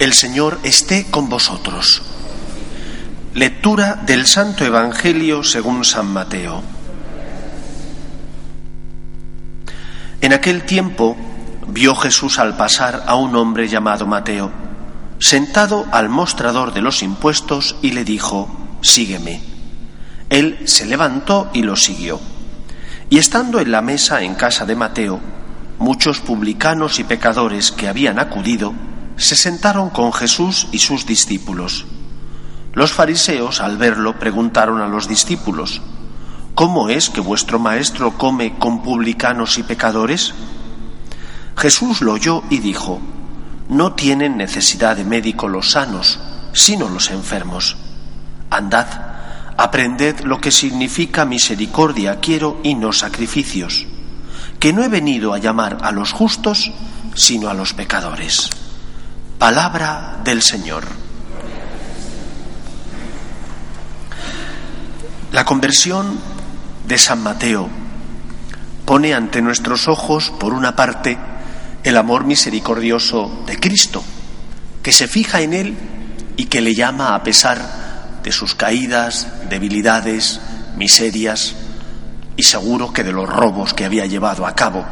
El Señor esté con vosotros. Lectura del Santo Evangelio según San Mateo. En aquel tiempo vio Jesús al pasar a un hombre llamado Mateo, sentado al mostrador de los impuestos, y le dijo, Sígueme. Él se levantó y lo siguió. Y estando en la mesa en casa de Mateo, muchos publicanos y pecadores que habían acudido, se sentaron con Jesús y sus discípulos. Los fariseos, al verlo, preguntaron a los discípulos, ¿Cómo es que vuestro maestro come con publicanos y pecadores? Jesús lo oyó y dijo, No tienen necesidad de médico los sanos, sino los enfermos. Andad, aprended lo que significa misericordia quiero y no sacrificios, que no he venido a llamar a los justos, sino a los pecadores. Palabra del Señor. La conversión de San Mateo pone ante nuestros ojos, por una parte, el amor misericordioso de Cristo, que se fija en él y que le llama a pesar de sus caídas, debilidades, miserias y seguro que de los robos que había llevado a cabo,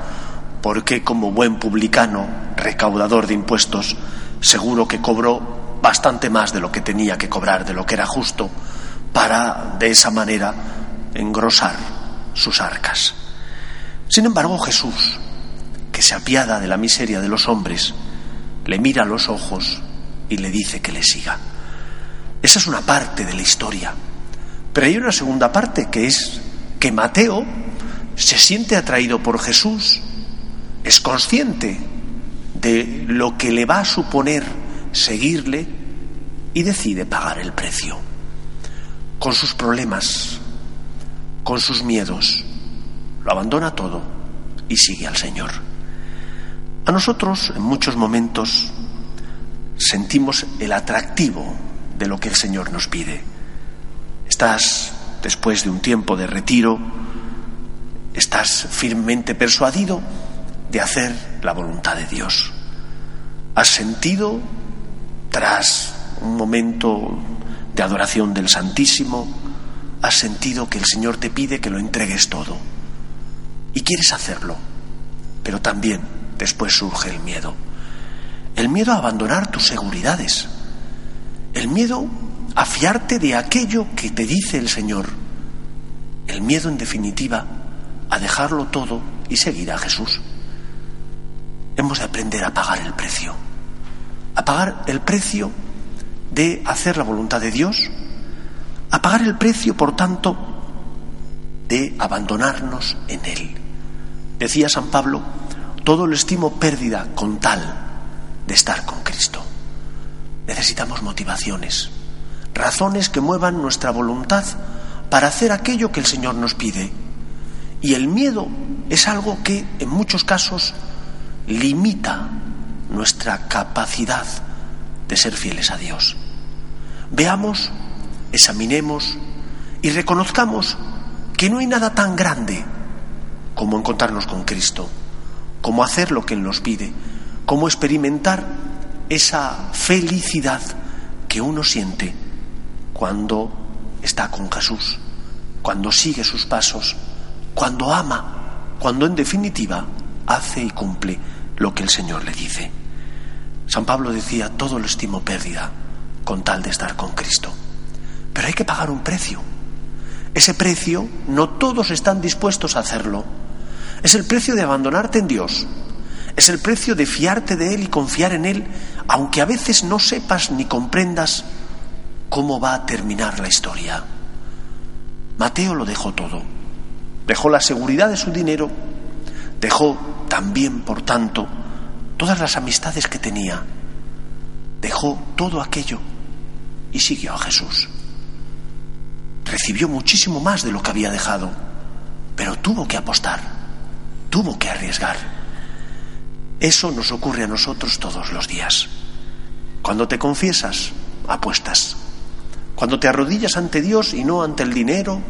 porque como buen publicano, recaudador de impuestos, seguro que cobró bastante más de lo que tenía que cobrar, de lo que era justo, para de esa manera engrosar sus arcas. Sin embargo, Jesús, que se apiada de la miseria de los hombres, le mira a los ojos y le dice que le siga. Esa es una parte de la historia. Pero hay una segunda parte que es que Mateo se siente atraído por Jesús, es consciente de lo que le va a suponer seguirle y decide pagar el precio. Con sus problemas, con sus miedos, lo abandona todo y sigue al Señor. A nosotros en muchos momentos sentimos el atractivo de lo que el Señor nos pide. Estás, después de un tiempo de retiro, estás firmemente persuadido de hacer la voluntad de Dios. Has sentido, tras un momento de adoración del Santísimo, has sentido que el Señor te pide que lo entregues todo. Y quieres hacerlo, pero también después surge el miedo. El miedo a abandonar tus seguridades. El miedo a fiarte de aquello que te dice el Señor. El miedo, en definitiva, a dejarlo todo y seguir a Jesús hemos de aprender a pagar el precio. A pagar el precio de hacer la voluntad de Dios. A pagar el precio, por tanto, de abandonarnos en Él. Decía San Pablo, todo lo estimo pérdida con tal de estar con Cristo. Necesitamos motivaciones, razones que muevan nuestra voluntad para hacer aquello que el Señor nos pide. Y el miedo es algo que en muchos casos limita nuestra capacidad de ser fieles a Dios. Veamos, examinemos y reconozcamos que no hay nada tan grande como encontrarnos con Cristo, como hacer lo que Él nos pide, como experimentar esa felicidad que uno siente cuando está con Jesús, cuando sigue sus pasos, cuando ama, cuando en definitiva hace y cumple lo que el Señor le dice. San Pablo decía, todo lo estimo pérdida con tal de estar con Cristo. Pero hay que pagar un precio. Ese precio no todos están dispuestos a hacerlo. Es el precio de abandonarte en Dios. Es el precio de fiarte de Él y confiar en Él, aunque a veces no sepas ni comprendas cómo va a terminar la historia. Mateo lo dejó todo. Dejó la seguridad de su dinero, dejó también, por tanto, todas las amistades que tenía. Dejó todo aquello y siguió a Jesús. Recibió muchísimo más de lo que había dejado, pero tuvo que apostar, tuvo que arriesgar. Eso nos ocurre a nosotros todos los días. Cuando te confiesas, apuestas. Cuando te arrodillas ante Dios y no ante el dinero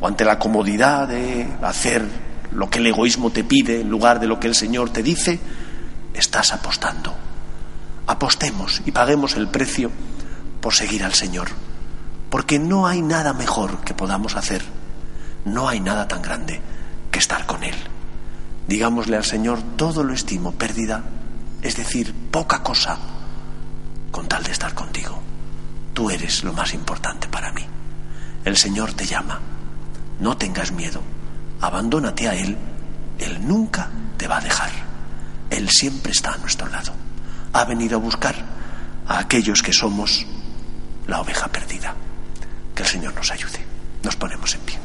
o ante la comodidad de hacer lo que el egoísmo te pide en lugar de lo que el Señor te dice, estás apostando. apostemos y paguemos el precio por seguir al Señor, porque no hay nada mejor que podamos hacer, no hay nada tan grande que estar con Él. Digámosle al Señor, todo lo estimo pérdida, es decir, poca cosa, con tal de estar contigo. Tú eres lo más importante para mí. El Señor te llama. No tengas miedo. Abandónate a Él. Él nunca te va a dejar. Él siempre está a nuestro lado. Ha venido a buscar a aquellos que somos la oveja perdida. Que el Señor nos ayude. Nos ponemos en pie.